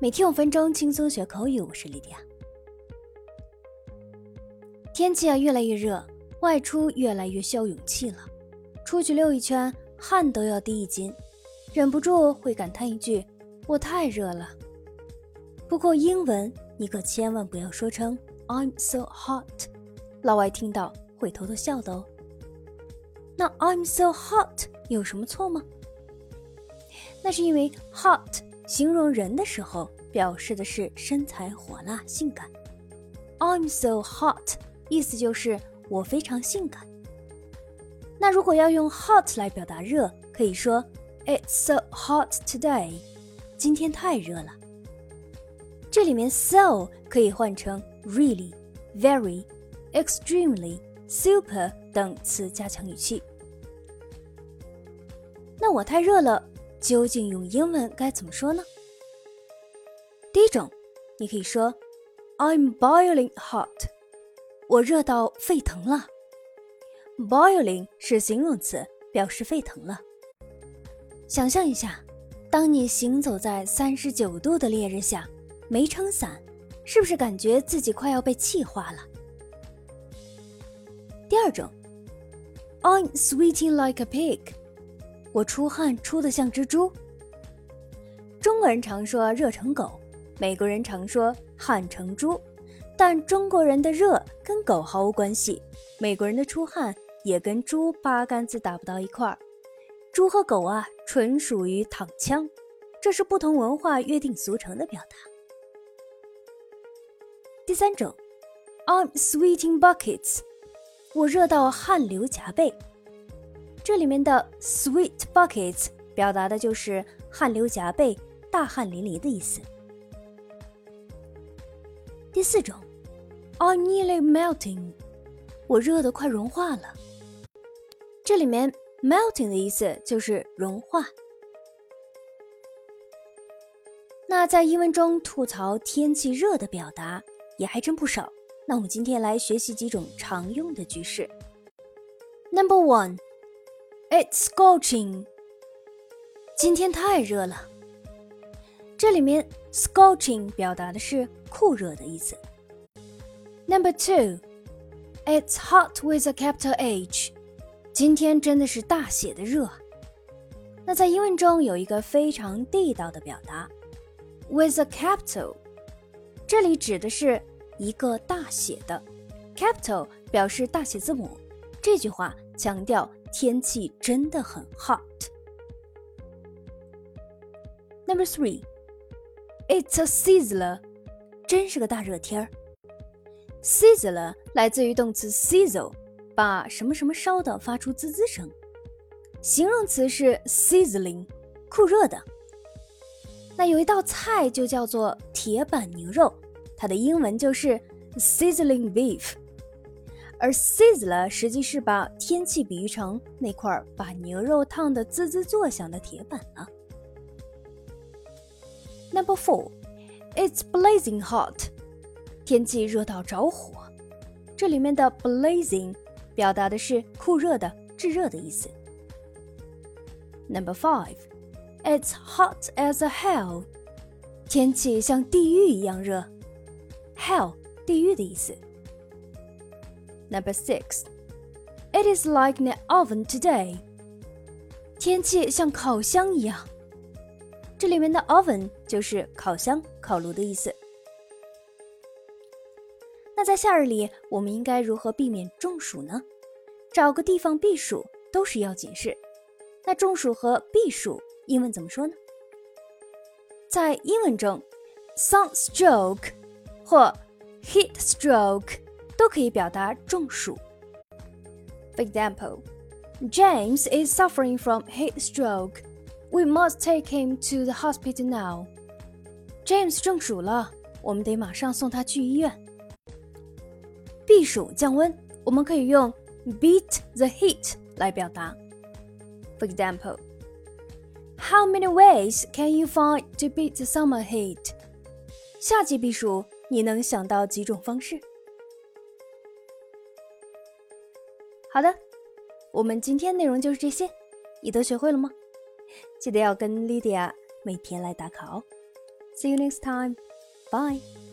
每天五分钟轻松学口语，我是莉迪亚。天气啊越来越热，外出越来越需要勇气了。出去溜一圈，汗都要滴一斤，忍不住会感叹一句：“我太热了。”不过英文你可千万不要说成 “I'm so hot”，老外听到会偷偷笑的哦。那 “I'm so hot” 有什么错吗？那是因为 hot。形容人的时候，表示的是身材火辣、性感。I'm so hot，意思就是我非常性感。那如果要用 hot 来表达热，可以说 It's so hot today，今天太热了。这里面 so 可以换成 really、very、extremely、super 等词加强语气。那我太热了。究竟用英文该怎么说呢？第一种，你可以说 "I'm boiling hot"，我热到沸腾了。boiling 是形容词，表示沸腾了。想象一下，当你行走在三十九度的烈日下，没撑伞，是不是感觉自己快要被气化了？第二种，"I'm sweating like a pig"。我出汗出的像只猪。中国人常说热成狗，美国人常说汗成猪，但中国人的热跟狗毫无关系，美国人的出汗也跟猪八竿子打不到一块儿。猪和狗啊，纯属于躺枪，这是不同文化约定俗成的表达。第三种，I'm sweating buckets，我热到汗流浃背。这里面的 sweat buckets 表达的就是汗流浃背、大汗淋漓的意思。第四种，I'm nearly melting，我热得快融化了。这里面 melting 的意思就是融化。那在英文中吐槽天气热的表达也还真不少。那我们今天来学习几种常用的句式。Number one。It's scorching。今天太热了。这里面 scorching 表达的是酷热的意思。Number two, it's hot with a capital H。今天真的是大写的热。那在英文中有一个非常地道的表达，with a capital，这里指的是一个大写的，capital 表示大写字母。这句话强调。天气真的很 hot。Number three, it's a sizzler，真是个大热天儿。Sizzler 来自于动词 sizzle，把什么什么烧的发出滋滋声。形容词是 sizzling，酷热的。那有一道菜就叫做铁板牛肉，它的英文就是 sizzling beef。而 sizzle 实际是把天气比喻成那块把牛肉烫得滋滋作响的铁板了。Number four, it's blazing hot，天气热到着火。这里面的 blazing 表达的是酷热的、炙热的意思。Number five, it's hot as a hell，天气像地狱一样热。Hell，地狱的意思。Number six, it is like an oven today. 天气像烤箱一样。这里面的 oven 就是烤箱、烤炉的意思。那在夏日里，我们应该如何避免中暑呢？找个地方避暑都是要紧事。那中暑和避暑英文怎么说呢？在英文中，sunstroke 或 heat stroke。都可以表达中暑。For example, James is suffering from heat stroke. We must take him to the hospital now. James 中暑了，我们得马上送他去医院。避暑降温，我们可以用 beat the heat 来表达。For example, how many ways can you find to beat the summer heat? 夏季避暑，你能想到几种方式？ 好的，我们今天内容就是这些，你都学会了吗？记得要跟 Lydia 每天来打卡哦。See you next time. Bye.